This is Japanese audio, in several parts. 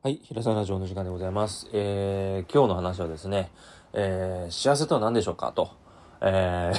はい、平沢ラジオの時間でございます。えー、今日の話はですね、えー、幸せとは何でしょうかと、え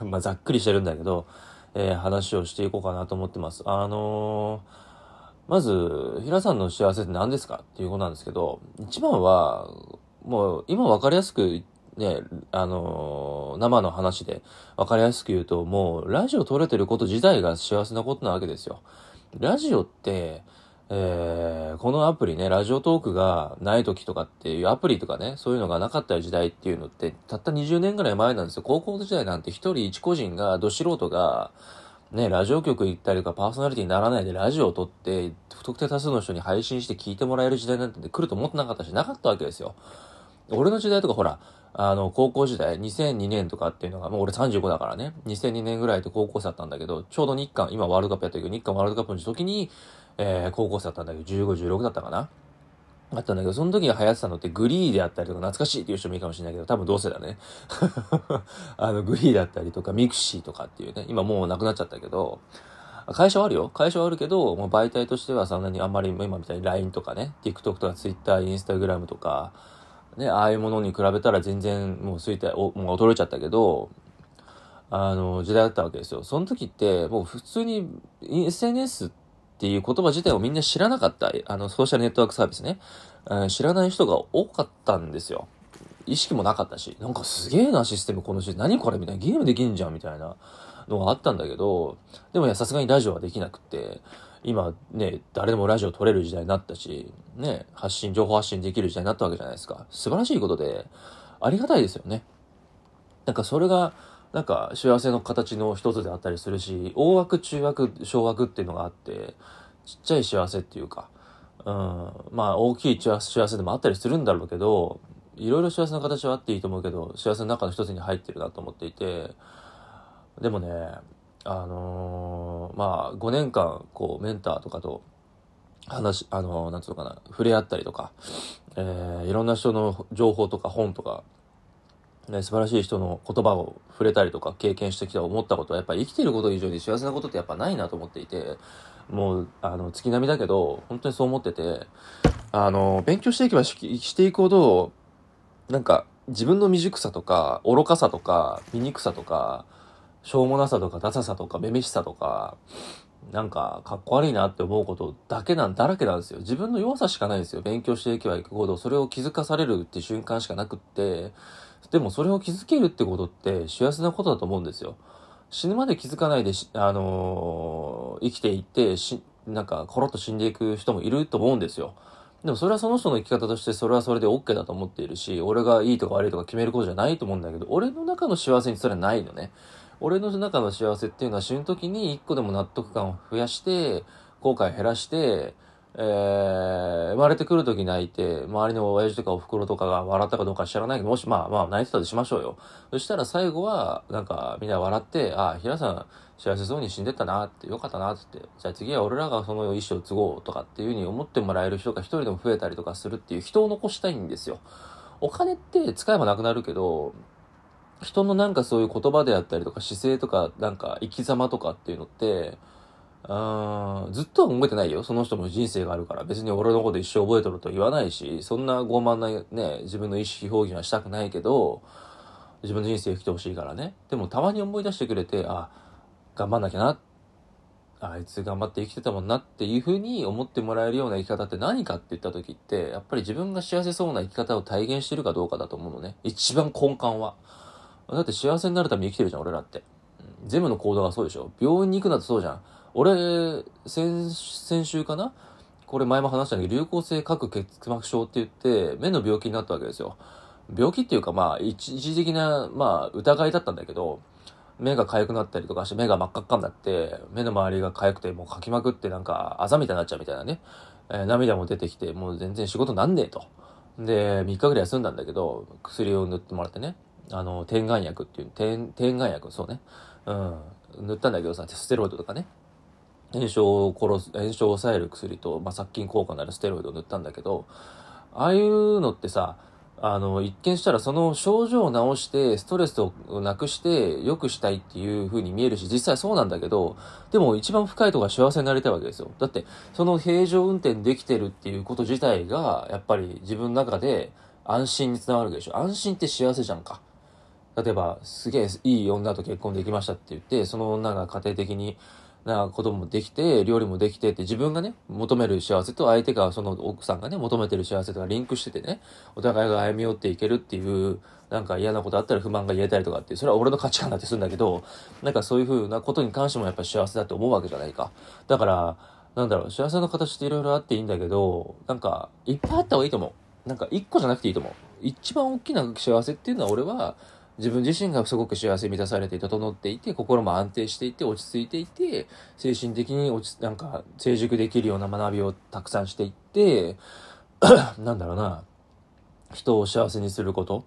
ー、まあざっくりしてるんだけど、えー、話をしていこうかなと思ってます。あのー、まず、平さんの幸せって何ですかっていうことなんですけど、一番は、もう今わかりやすくね、あのー生の話でわかりやすく言うと、もうラジオ撮れてること自体が幸せなことなわけですよ。ラジオって、えーこのアプリね、ラジオトークがない時とかっていうアプリとかね、そういうのがなかった時代っていうのって、たった20年ぐらい前なんですよ。高校時代なんて一人一個人が、ど素人が、ね、ラジオ局行ったりとかパーソナリティにならないでラジオを撮って、不特定多数の人に配信して聞いてもらえる時代なんて来ると思ってなかったし、なかったわけですよ。俺の時代とかほら、あの、高校時代、2002年とかっていうのが、もう俺35だからね、2002年ぐらいで高校生だったんだけど、ちょうど日韓、今ワールドカップやったけど、日韓ワールドカップの時に、えー高校生だったんだけど、15、16だったかな？あったんだけど、その時流行ってたのって GREE であったりとか、懐かしいっていう人もいいかもしれないけど、多分同世代だね。あの、 GREE だったりとか、 mixi とかっていうね、今もうなくなっちゃったけど、会社はあるよ。会社はあるけど、もう媒体としてはそんなにあんまり今みたいに LINE とかね、TikTok とか Twitter、Instagram とか、ね、ああいうものに比べたら全然もう衰退、おもう衰えちゃったけど、あの、時代だったわけですよ。その時って、もう普通に SNS ってっていう言葉自体をみんな知らなかった、あの、ソーシャルネットワークサービスね。うん知らない人が多かったんですよ。意識もなかったし、なんかすげえなシステムこのシステム、何これみたいな、ゲームできんじゃんみたいなのがあったんだけど、でもいや、さすがにラジオはできなくて、今ね、誰でもラジオ撮れる時代になったし、ね、発信、情報発信できる時代になったわけじゃないですか。素晴らしいことで、ありがたいですよね。なんかそれが、なんか幸せの形の一つであったりするし、大枠、中枠、小枠っていうのがあって、ちっちゃい幸せっていうか、うん、まあ大きい幸せでもあったりするんだろうけど、いろいろ幸せの形はあっていいと思うけど、幸せの中の一つに入ってるなと思っていて、でもね、あのーまあ5年間、こう、メンターとかと話、あのーなんつうのかな、触れ合ったりとか、えーいろんな人の情報とか本とか、ね、素晴らしい人の言葉を触れたりとか経験してきた思ったことはやっぱり生きてること以上に幸せなことってやっぱないなと思っていてもうあの月並みだけど本当にそう思っててあの勉強していけばししていくほどなんか自分の未熟さとか愚かさとか醜さとかしょうもなさとかダサさとかめめしさとかなんかかっこ悪いなって思うことだけなんだらけなんですよ。自分の弱さしかないんですよ。勉強していけばいくほどそれを気づかされるって瞬間しかなくってでもそれを気づけるってことって幸せなことだと思うんですよ。死ぬまで気づかないで、あのー生きていって、し、なんか、コロッと死んでいく人もいると思うんですよ。でもそれはその人の生き方としてそれはそれで OK だと思っているし、俺がいいとか悪いとか決めることじゃないと思うんだけど、俺の中の幸せにそれはないのね。俺の中の幸せっていうのは死ぬ時に一個でも納得感を増やして、後悔減らして、えー、生まれてくる時泣いて、周りの親父とかお袋とかが笑ったかどうか知らないけど、もしまあまあ泣いてたとしましょうよ。そしたら最後は、なんかみんな笑って、ああ、平さん幸せそうに死んでったなって、よかったなって、じゃあ次は俺らがその意思を継ごうとかっていう風に思ってもらえる人が一人でも増えたりとかするっていう人を残したいんですよ。お金って使えばなくなるけど、人のなんかそういう言葉であったりとか姿勢とかなんか生き様とかっていうのって、あずっとは覚えてないよ。その人も人生があるから。別に俺のこと一生覚えとると言わないし、そんな傲慢なね、自分の意思表現はしたくないけど、自分の人生生きてほしいからね。でもたまに思い出してくれて、あ、頑張んなきゃな。あいつ頑張って生きてたもんなっていうふうに思ってもらえるような生き方って何かって言った時って、やっぱり自分が幸せそうな生き方を体現してるかどうかだと思うのね。一番根幹は。だって幸せになるために生きてるじゃん、俺らって。全部の行動がそうでしょ。病院に行くなってそうじゃん。俺、先、先週かな？これ前も話したんだけど、流行性核結膜症って言って、目の病気になったわけですよ。病気っていうか、まあ、一時的な、まあ、疑いだったんだけど、目が痒くなったりとかして、目が真っ赤っかになって、目の周りが痒くて、もうかきまくってなんか、あざみたいになっちゃうみたいなね。えー涙も出てきて、もう全然仕事なんねえと。で、3日ぐらい休んだんだけど、薬を塗ってもらってね。あの、点眼薬っていう、点、点眼薬、そうね。うん。塗ったんだけどさ、ステロイドとかね。炎症を殺す、炎症を抑える薬と、まあ、殺菌効果のあるステロイドを塗ったんだけど、ああいうのってさ、あの、一見したらその症状を治して、ストレスをなくして良くしたいっていう風に見えるし、実際そうなんだけど、でも一番深いところが幸せになりたいわけですよ。だって、その平常運転できてるっていうこと自体が、やっぱり自分の中で安心につながるでしょ。安心って幸せじゃんか。例えば、すげえいい女と結婚できましたって言って、その女が家庭的にな子供もできて、料理もできてって自分がね、求める幸せと相手が、その奥さんがね、求めてる幸せとかリンクしててね、お互いが歩み寄っていけるっていう、なんか嫌なことあったら不満が言えたりとかって、それは俺の価値観だってするんだけど、なんかそういう風なことに関してもやっぱ幸せだって思うわけじゃないか。だから、なんだろう、幸せの形っていろいろあっていいんだけど、なんか、いっぱいあった方がいいと思う。なんか一個じゃなくていいと思う。一番大きな幸せっていうのは俺は、自分自身がすごく幸せ満たされて整っていて、心も安定していて、落ち着いていて、精神的に落ち、なんか、成熟できるような学びをたくさんしていって、なんだろうな、人を幸せにすること、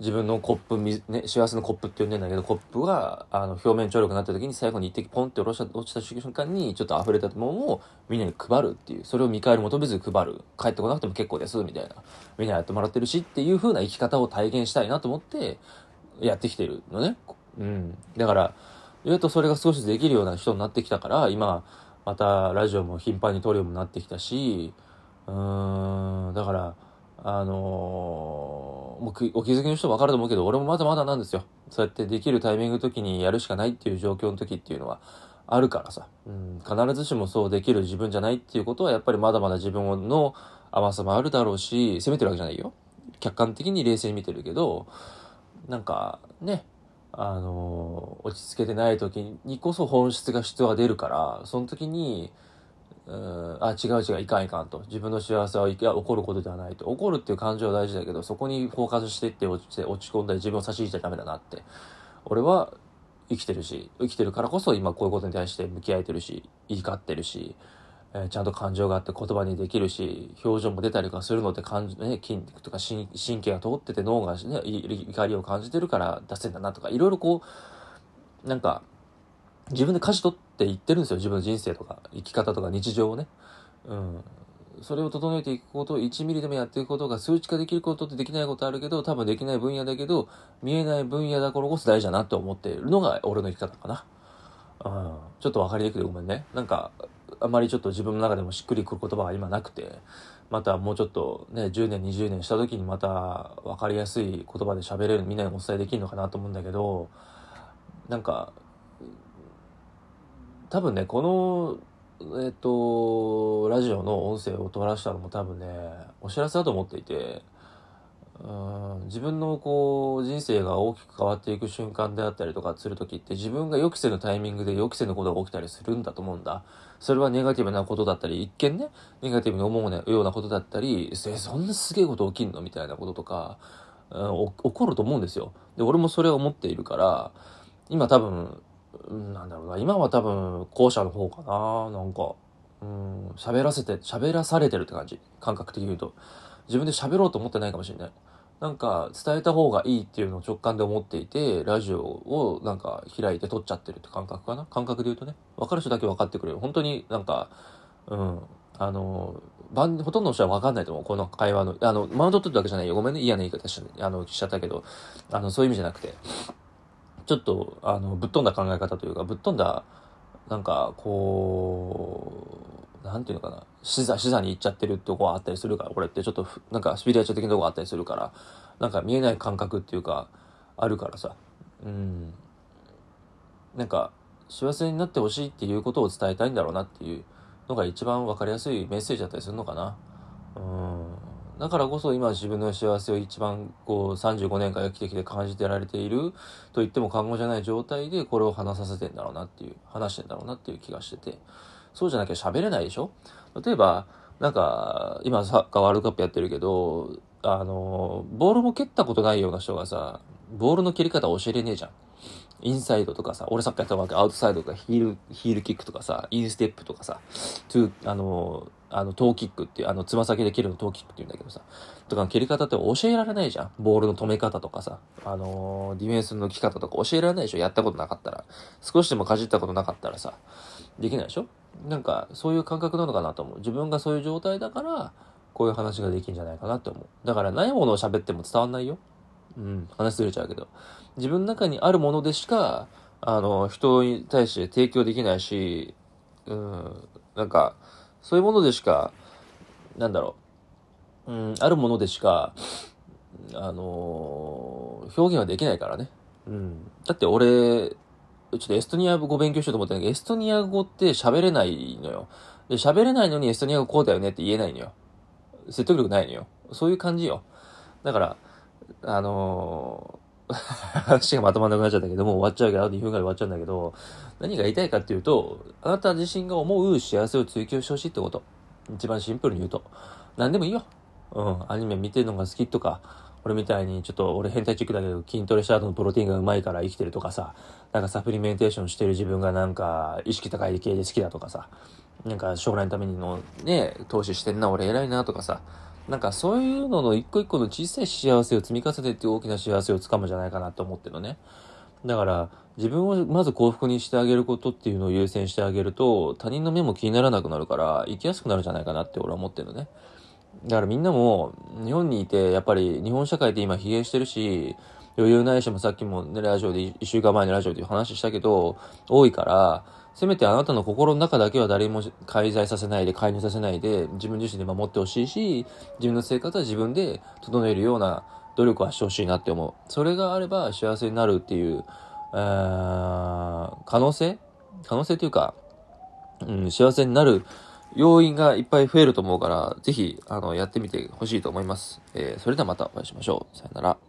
自分のコップ、ね、幸せのコップって呼んでんだけど、コップが、あの、表面張力になった時に最後に一滴ポンって落ちた、落ちた瞬間に、ちょっと溢れたものをみんなに配るっていう、それを見返り求めず配る。帰ってこなくても結構です、みたいな。みんなやってもらってるしっていう風な生き方を体現したいなと思って、やってきてるのね。うん。だから、意外とそれが少しできるような人になってきたから、今、またラジオも頻繁に撮るようになってきたし、うーん、だから、あのー、もうお気づきの人分かると思うけど、俺もまだまだなんですよ。そうやってできるタイミングの時にやるしかないっていう状況の時っていうのはあるからさ。うん、必ずしもそうできる自分じゃないっていうことは、やっぱりまだまだ自分の甘さもあるだろうし、責めてるわけじゃないよ。客観的に冷静に見てるけど、なんかね、あの、落ち着けてない時にこそ本質が質が出るから、その時に、う、あ、違う違う、いかんいかんと。自分の幸せはいや起こることではないと。起こるっていう感情は大事だけど、そこにフォーカスしていって落ち落ち込んだり自分を差し引いちゃダメだなって。俺は生きてるし、生きてるからこそ今こういうことに対して向き合えてるし、言い交ってるし、えー、ちゃんと感情があって言葉にできるし、表情も出たりとかするのって感、ね、筋肉とか神経が通ってて脳がね、怒りを感じてるから出せんだなとか、いろいろこう、なんか、自分で舵取っていってるんですよ。自分の人生とか、生き方とか日常をね。うん。それを整えていくことを1ミリでもやっていくことが数値化できることってできないことあるけど、多分できない分野だけど、見えない分野だからこそ大事だなって思っているのが俺の生き方かな。うん。ちょっと分かりにくいごめんね。なんか、あまりちょっと自分の中でもしっくりくる言葉が今なくて、またもうちょっとね、10年、20年した時にまた分かりやすい言葉で喋れる、みんなにお伝えできるのかなと思うんだけど、なんか、多分ね、この、えっと、ラジオの音声を取らしたのも多分ね、お知らせだと思っていて、うん自分のこう人生が大きく変わっていく瞬間であったりとかする時って自分が予期せぬタイミングで予期せぬことが起きたりするんだと思うんだ。それはネガティブなことだったり、一見ね、ネガティブに思うようなことだったり、そんなすげえこと起きんの？みたいなこととか、うん、起こると思うんですよ。で、俺もそれを思っているから、今多分、なんだろうな、今は多分後者の方かな、なんか、うん、喋らせて、喋らされてるって感じ。感覚的に言うと。自分で喋ろうと思ってないかもしれない。なんか伝えた方がいいっていうのを直感で思っていて、ラジオをなんか開いて撮っちゃってるって感覚かな？感覚で言うとね。分かる人だけ分かってくれる。本当になんか、うん、あの、ほとんどの人は分かんないと思う。この会話の。あの、マウント取ったわけじゃないよ。ごめんね。嫌な言い方しあのしちゃったけど、あの、そういう意味じゃなくて、ちょっと、あの、ぶっ飛んだ考え方というか、ぶっ飛んだ、なんか、こう、なんていうのかな、視座、視座に行っちゃってるとこがあったりするから、これってちょっと、なんかスピリアチュア的なとこがあったりするから、なんか見えない感覚っていうか、あるからさ、うん。なんか、幸せになってほしいっていうことを伝えたいんだろうなっていうのが一番わかりやすいメッセージだったりするのかな。うん。だからこそ今自分の幸せを一番こう35年間生きてきて感じてられていると言っても過言じゃない状態でこれを話させてんだろうなっていう、話してんだろうなっていう気がしてて。そうじゃなきゃ喋れないでしょ？例えば、なんか、今サッカーワールドカップやってるけど、あの、ボールも蹴ったことないような人がさ、ボールの蹴り方教えれねえじゃん。インサイドとかさ、俺サッカーやったわけ、アウトサイドとかヒール、ヒールキックとかさ、インステップとかさ、トゥあの、あの、トーキックっていう、あの、つま先で蹴るのトーキックって言うんだけどさ、とかの蹴り方って教えられないじゃん。ボールの止め方とかさ、あのディフェンスの着方とか教えられないでしょ？やったことなかったら。少しでもかじったことなかったらさ、できないでしょ？なんか、そういう感覚なのかなと思う。自分がそういう状態だから、こういう話ができるんじゃないかなって思う。だからないものを喋っても伝わんないよ。うん、話ずれちゃうけど。自分の中にあるものでしか、あの、人に対して提供できないし、うん、なんか、そういうものでしか、なんだろう、うん、あるものでしか、あのー、表現はできないからね。うん。だって俺、ちょっとエストニア語勉強しようと思ったんだけど、エストニア語って喋れないのよ。で、喋れないのにエストニア語こうだよねって言えないのよ。説得力ないのよ。そういう感じよ。だから、あのー、話がまとまんなくなっちゃったけど、もう終わっちゃうけど、あと2分ぐらい終わっちゃうんだけど、何が言いたいかっていうと、あなた自身が思う幸せを追求してほしいってこと。一番シンプルに言うと。何でもいいよ。うん、アニメ見てるのが好きとか、俺みたいにちょっと俺変態チックだけど筋トレした後のプロテインがうまいから生きてるとかさ、なんかサプリメンテーションしてる自分がなんか意識高い系で好きだとかさ、なんか将来のためにのね、投資してんな俺偉いなとかさ、なんかそういうのの一個一個の小さい幸せを積み重ねて大きな幸せをつかむじゃないかなと思ってるのね。だから自分をまず幸福にしてあげることっていうのを優先してあげると他人の目も気にならなくなるから生きやすくなるんじゃないかなって俺は思ってるのね。だからみんなも日本にいてやっぱり日本社会って今疲弊してるし余裕ないしもさっきもねラジオで1週間前のラジオで話したけど多いからせめてあなたの心の中だけは誰も介在させないで、介入させないで、自分自身で守ってほしいし、自分の生活は自分で整えるような努力はしてほしいなって思う。それがあれば幸せになるっていう、えー、可能性？可能性というか、うん、幸せになる要因がいっぱい増えると思うから、ぜひ、あの、やってみてほしいと思います。えー、それではまたお会いしましょう。さよなら。